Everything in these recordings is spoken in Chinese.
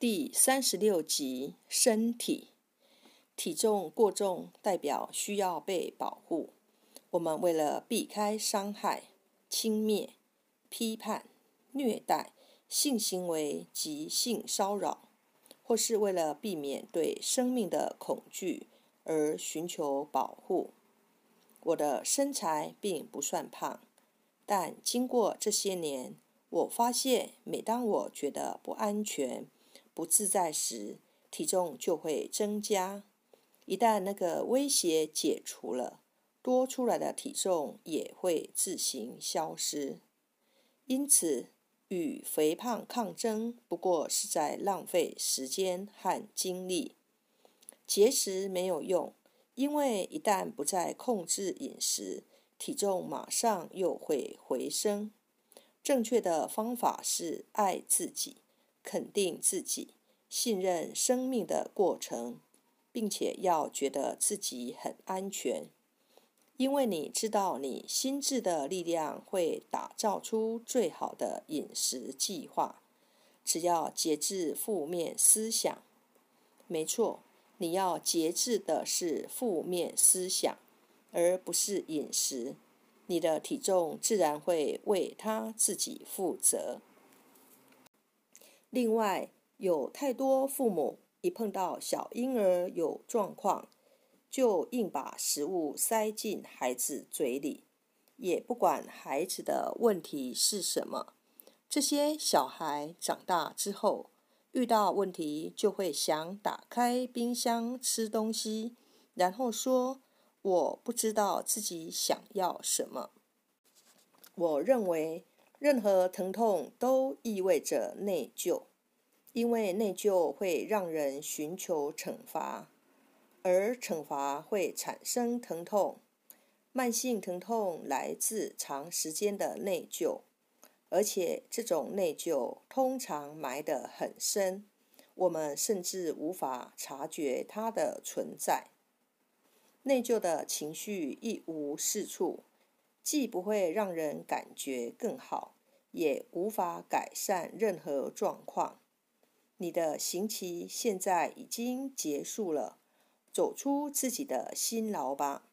第三十六集：身体体重过重代表需要被保护。我们为了避开伤害、轻蔑、批判、虐待、性行为及性骚扰，或是为了避免对生命的恐惧而寻求保护。我的身材并不算胖，但经过这些年，我发现每当我觉得不安全，不自在时，体重就会增加。一旦那个威胁解除了，多出来的体重也会自行消失。因此，与肥胖抗争不过是在浪费时间和精力。节食没有用，因为一旦不再控制饮食，体重马上又会回升。正确的方法是爱自己。肯定自己，信任生命的过程，并且要觉得自己很安全，因为你知道你心智的力量会打造出最好的饮食计划。只要节制负面思想，没错，你要节制的是负面思想，而不是饮食。你的体重自然会为他自己负责。另外，有太多父母一碰到小婴儿有状况，就硬把食物塞进孩子嘴里，也不管孩子的问题是什么。这些小孩长大之后，遇到问题就会想打开冰箱吃东西，然后说：“我不知道自己想要什么。”我认为。任何疼痛都意味着内疚，因为内疚会让人寻求惩罚，而惩罚会产生疼痛。慢性疼痛来自长时间的内疚，而且这种内疚通常埋得很深，我们甚至无法察觉它的存在。内疚的情绪一无是处。既不会让人感觉更好，也无法改善任何状况。你的刑期现在已经结束了，走出自己的辛劳吧。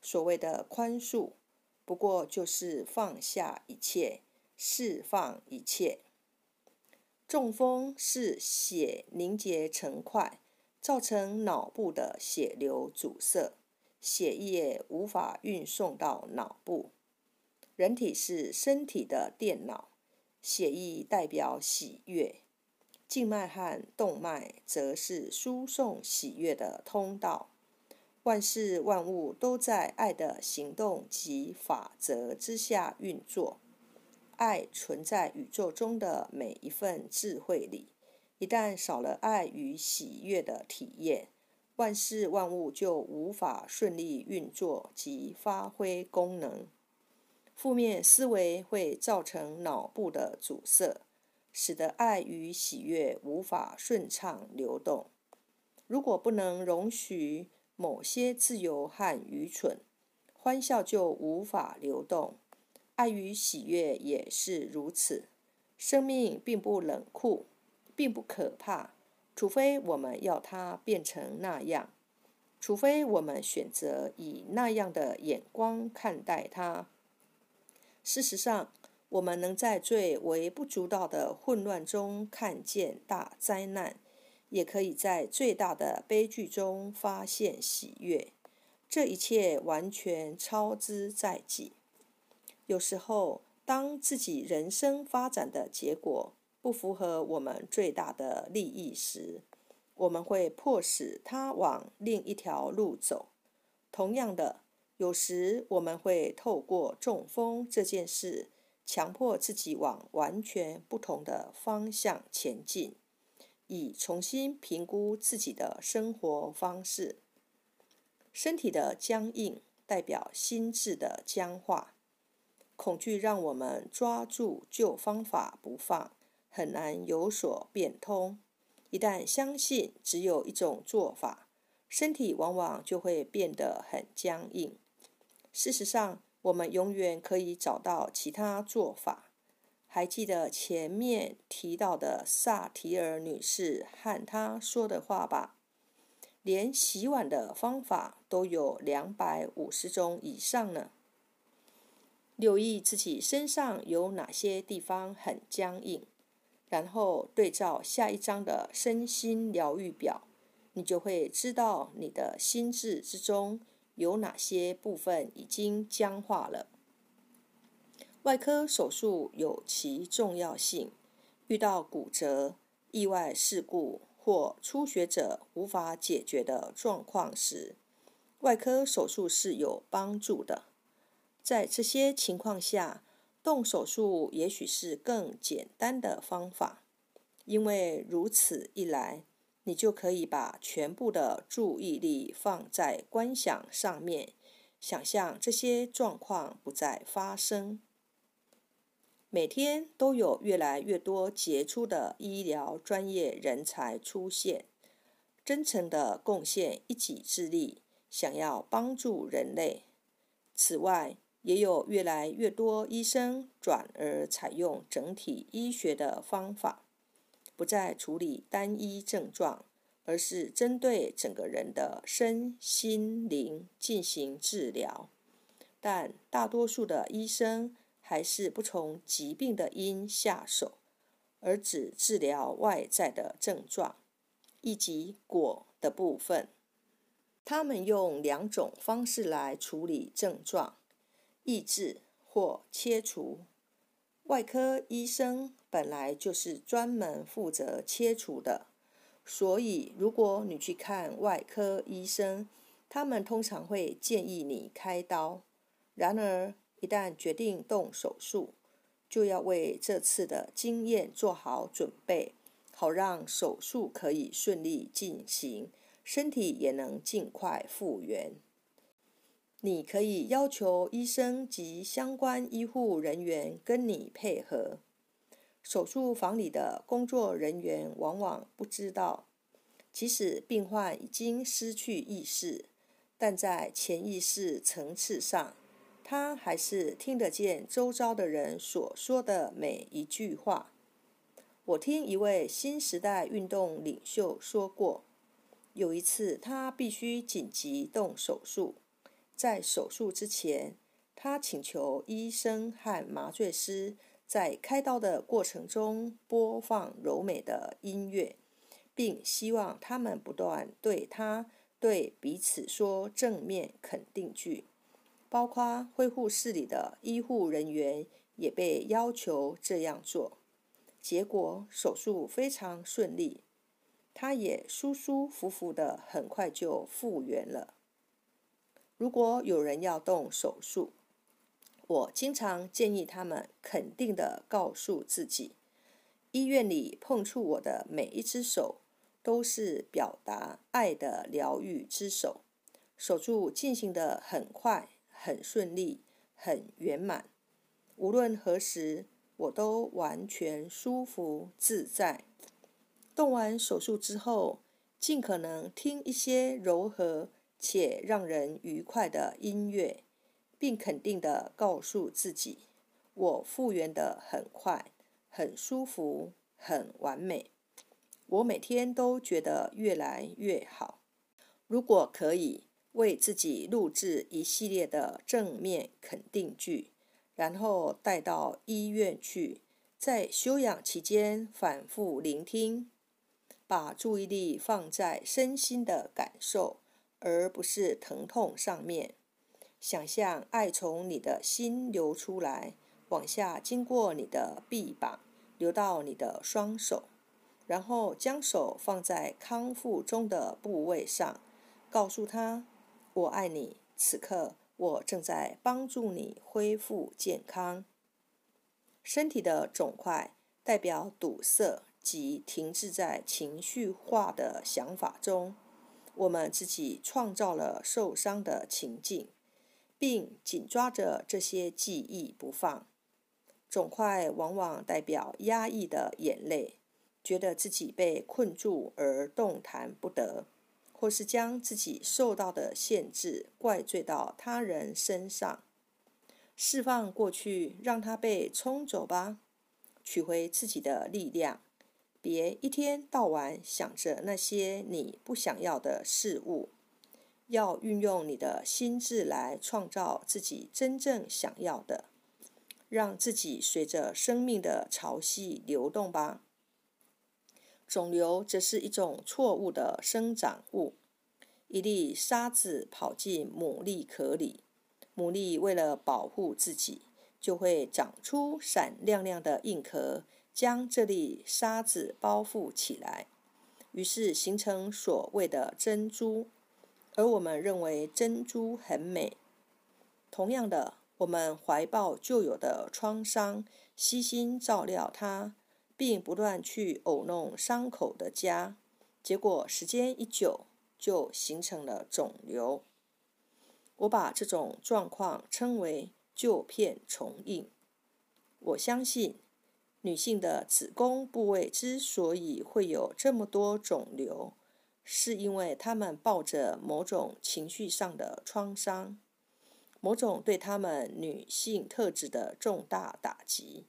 所谓的宽恕，不过就是放下一切，释放一切。中风是血凝结成块，造成脑部的血流阻塞。血液无法运送到脑部。人体是身体的电脑，血液代表喜悦，静脉和动脉则是输送喜悦的通道。万事万物都在爱的行动及法则之下运作。爱存在宇宙中的每一份智慧里。一旦少了爱与喜悦的体验，万事万物就无法顺利运作及发挥功能。负面思维会造成脑部的阻塞，使得爱与喜悦无法顺畅流动。如果不能容许某些自由和愚蠢，欢笑就无法流动。爱与喜悦也是如此。生命并不冷酷，并不可怕。除非我们要它变成那样，除非我们选择以那样的眼光看待它。事实上，我们能在最微不足道的混乱中看见大灾难，也可以在最大的悲剧中发现喜悦。这一切完全超之在己。有时候，当自己人生发展的结果，不符合我们最大的利益时，我们会迫使他往另一条路走。同样的，有时我们会透过中风这件事，强迫自己往完全不同的方向前进，以重新评估自己的生活方式。身体的僵硬代表心智的僵化，恐惧让我们抓住旧方法不放。很难有所变通。一旦相信只有一种做法，身体往往就会变得很僵硬。事实上，我们永远可以找到其他做法。还记得前面提到的萨提尔女士和她说的话吧？连洗碗的方法都有两百五十种以上呢。留意自己身上有哪些地方很僵硬，然后对照下一章的身心疗愈表，你就会知道你的心智之中有哪些部分已经僵化了。外科手术有其重要性。遇到骨折、意外事故或初学者无法解决的状况时，外科手术是有帮助的。在这些情况下，动手术也许是更简单的方法，因为如此一来，你就可以把全部的注意力放在观想上面，想象这些状况不再发生。每天都有越来越多杰出的医疗专业人才出现，真诚的贡献一己之力，想要帮助人类。此外，也有越来越多医生转而采用整体医学的方法，不再处理单一症状，而是针对整个人的身心灵进行治疗。但大多数的医生，还是不从疾病的因下手，而只治疗外在的症状，以及果的部分。他们用两种方式来处理症状：抑制或切除。外科医生本来就是专门负责切除的，所以如果你去看外科医生，他们通常会建议你开刀。然而，一旦决定动手术，就要为这次的经验做好准备，好让手术可以顺利进行，身体也能尽快复原。你可以要求医生及相关医护人员跟你配合。手术房里的工作人员往往不知道，即使病患已经失去意识，但在潜意识层次上。他还是听得见周遭的人所说的每一句话。我听一位新时代运动领袖说过，有一次他必须紧急动手术，在手术之前，他请求医生和麻醉师在开刀的过程中播放柔美的音乐，并希望他们不断对他对彼此说正面肯定句。包括恢复室里的医护人员也被要求这样做。结果手术非常顺利，他也舒舒服服的，很快就复原了。如果有人要动手术，我经常建议他们肯定的告诉自己：医院里碰触我的每一只手，都是表达爱的疗愈之手。手术进行的很快。很顺利，很圆满。无论何时，我都完全舒服自在。动完手术之后，尽可能听一些柔和且让人愉快的音乐，并肯定地告诉自己：我复原得很快，很舒服，很完美。我每天都觉得越来越好。如果可以。为自己录制一系列的正面肯定句，然后带到医院去，在休养期间反复聆听，把注意力放在身心的感受，而不是疼痛上面。想象爱从你的心流出来，往下经过你的臂膀，流到你的双手，然后将手放在康复中的部位上，告诉他。我爱你，此刻我正在帮助你恢复健康。身体的肿块代表堵塞及停滞在情绪化的想法中，我们自己创造了受伤的情境，并紧抓着这些记忆不放。肿块往往代表压抑的眼泪，觉得自己被困住而动弹不得。或是将自己受到的限制怪罪到他人身上，释放过去，让它被冲走吧。取回自己的力量。别一天到晚想着那些你不想要的事物，要运用你的心智来创造自己真正想要的，让自己随着生命的潮汐流动吧。肿瘤则是一种错误的生长物。一粒沙子跑进牡蛎壳里，牡蛎为了保护自己，就会长出闪亮亮的硬壳。将这粒沙子包覆起来，于是形成所谓的珍珠。而我们认为珍珠很美。同样的，我们怀抱旧有的创伤，悉心照料它，并不断去偶弄伤口的痂，结果时间一久，就形成了肿瘤。我把这种状况称为旧片重印。我相信。女性的子宫部位之所以会有这么多肿瘤，是因为她们抱着某种情绪上的创伤，某种对她们女性特质的重大打击，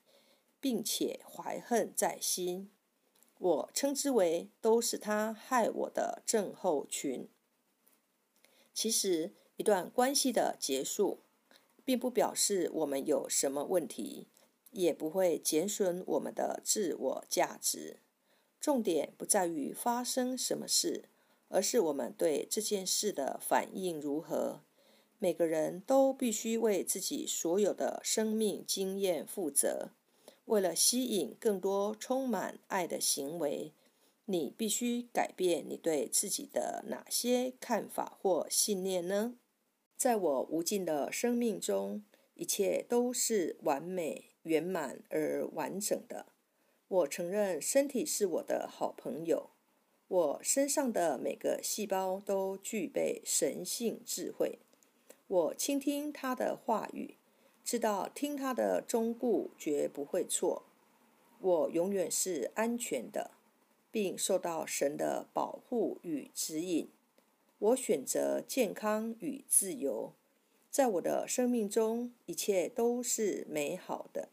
并且怀恨在心。我称之为都是他害我的症候群。其实，一段关系的结束，并不表示我们有什么问题。也不会减损我们的自我价值。重点不在于发生什么事，而是我们对这件事的反应如何。每个人都必须为自己所有的生命经验负责。为了吸引更多充满爱的行为，你必须改变你对自己的哪些看法或信念呢？在我无尽的生命中，一切都是完美。圆满而完整的。我承认，身体是我的好朋友。我身上的每个细胞都具备神性智慧。我倾听他的话语，知道听他的忠固绝不会错。我永远是安全的，并受到神的保护与指引。我选择健康与自由。在我的生命中，一切都是美好的。